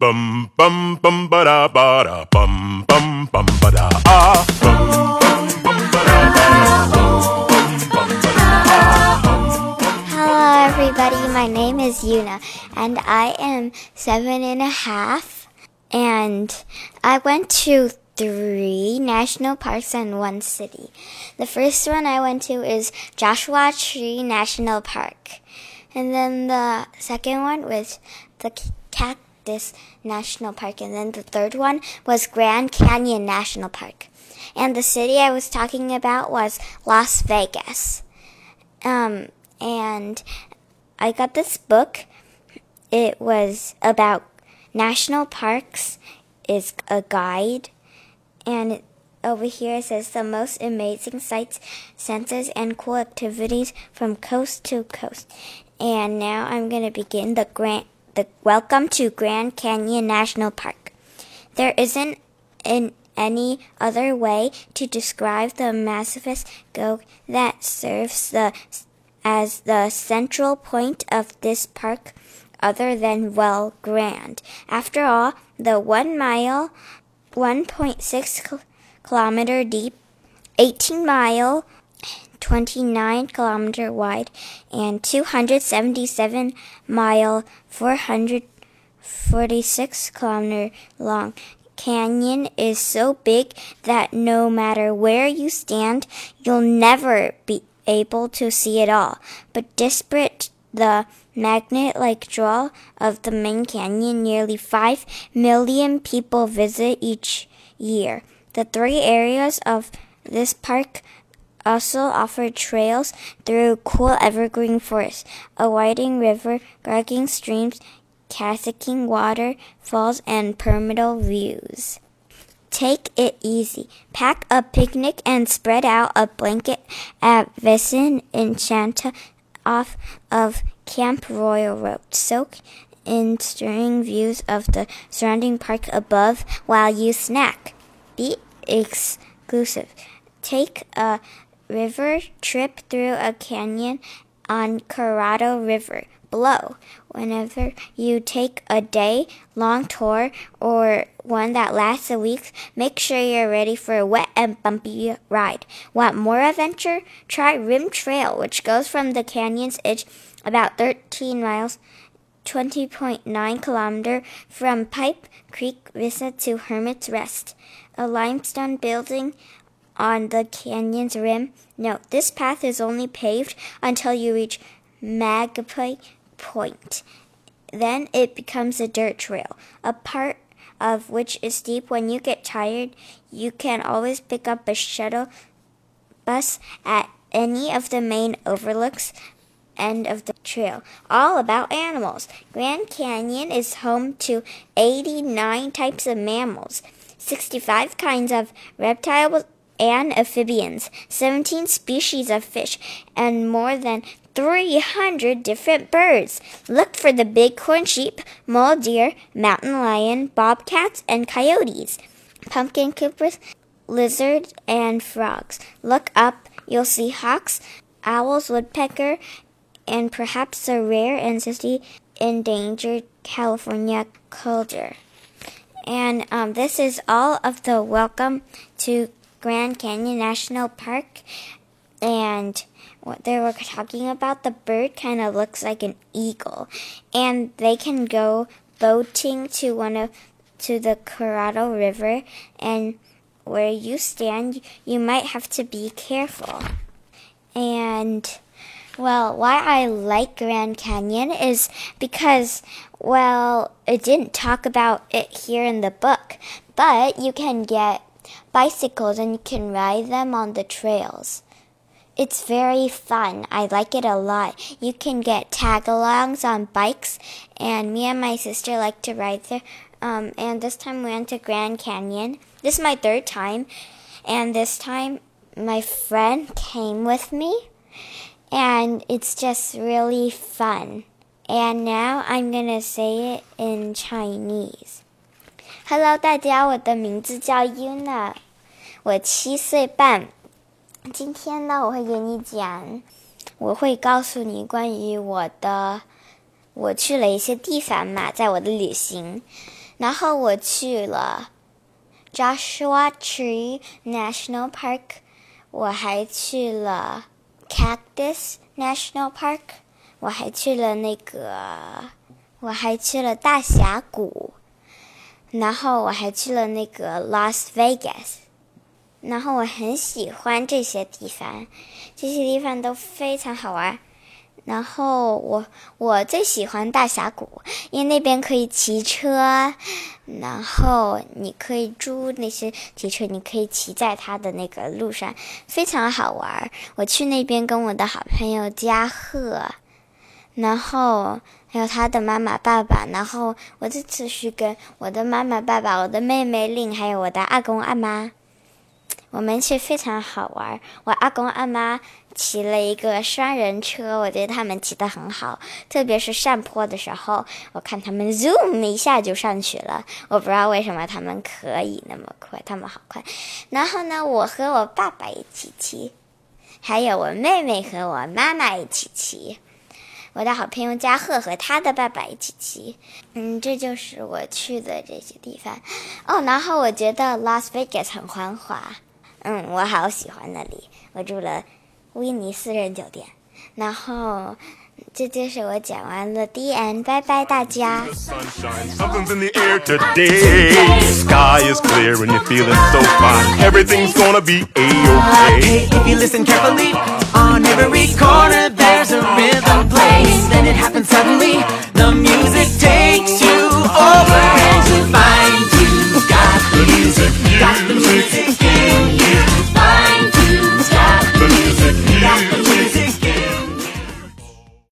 Bum bum bum ba da ba da bum bum bum ba da ah bum bum ba da ba. Hello, everybody. My name is Yuna, and I am seven and a half. And I went to three national parks and one city. The first one I went to is Joshua Tree National Park. And then the second one was the Cactus This national Park. And then the third one was Grand Canyon National Park. And the city I was talking about was Las Vegas. Um, and I got this book. It was about national parks is a guide and it, over here it says the most amazing sights, senses, and cool activities from coast to coast. And now I'm going to begin the grand, the welcome to Grand Canyon National Park. There isn't any other way to describe the massive go that serves the as the central point of this park other than well grand. After all, the one mile 1.6 kilometer deep, 18 mile, 29 kilometer wide, and 277 mile, 446 kilometer long canyon is so big that no matter where you stand, you'll never be able to see it all. But despite the magnet like draw of the main canyon, nearly 5 million people visit each year. The three areas of this park also offer trails through cool evergreen forests, a winding river, gargling streams, cascading waterfalls, and pyramidal views. Take it easy. Pack a picnic and spread out a blanket at Vincent Enchanta off of Cape Royal Road. Soak in stirring views of the surrounding park above while you snack. Be exclusive. Take a river trip through a canyon on Colorado River below. Whenever you take a day long tour or one that lasts a week, make sure you're ready for a wet and bumpy ride. Want more adventure? Try Rim Trail, which goes from the canyon's edge about 13 miles. 20.9 kilometer from Pipe Creek Vista to Hermit's Rest, a limestone building on the canyon's rim. Note, this path is only paved until you reach Magpie Point. Then it becomes a dirt trail, a part of which is steep. When you get tired, you can always pick up a shuttle bus at any of the main overlooks end of the trail. All about animals. Grand Canyon is home to 89 types of mammals, 65 kinds of reptiles and amphibians, 17 species of fish, and more than 300 different birds. Look for the bighorn sheep, mule deer, mountain lion, bobcats, and coyotes, pumpkin creepers, lizards, and frogs. Look up, you'll see hawks, owls, woodpecker, and perhaps a rare and city endangered California culture. And um, this is all of the welcome to Grand Canyon National Park. And what they were talking about, the bird kind of looks like an eagle. And they can go boating to one of to the Colorado River and where you stand, you might have to be careful. And well, why I like Grand Canyon is because, well, it didn't talk about it here in the book, but you can get bicycles and you can ride them on the trails. It's very fun. I like it a lot. You can get tag-alongs on bikes, and me and my sister like to ride there. Um, and this time we went to Grand Canyon. This is my third time, and this time my friend came with me and it's just really fun. And now I'm gonna say it in Chinese. Hello，大家，我的名字叫 Yuna，我七岁半。今天呢，我会给你讲，我会告诉你关于我的，我去了一些地方嘛，在我的旅行。然后我去了 Joshua Tree National Park，我还去了 Cactus National Park，我还去了那个，我还去了大峡谷，然后我还去了那个 Las Vegas，然后我很喜欢这些地方，这些地方都非常好玩。然后我我最喜欢大峡谷，因为那边可以骑车，然后你可以租那些骑车，你可以骑在它的那个路上，非常好玩。我去那边跟我的好朋友嘉贺，然后还有他的妈妈爸爸，然后我这次是跟我的妈妈爸爸、我的妹妹令，还有我的阿公阿妈。我们去非常好玩，我阿公阿妈骑了一个双人车，我觉得他们骑得很好，特别是上坡的时候，我看他们 zoom 一下就上去了，我不知道为什么他们可以那么快，他们好快。然后呢，我和我爸爸一起骑，还有我妹妹和我妈妈一起骑，我的好朋友嘉贺和他的爸爸一起骑。嗯，这就是我去的这些地方。哦，然后我觉得 Las Vegas 很繁华。嗯，我好喜欢那里。我住了威尼斯人酒店，然后这就是我讲完了 The End，拜拜大家。Sunshine, something's in the air today. Sky is clear and you're feeling so fine. Everything's gonna be. Okay, if you listen carefully, On every corner there's a rhythm place. Then it happens suddenly.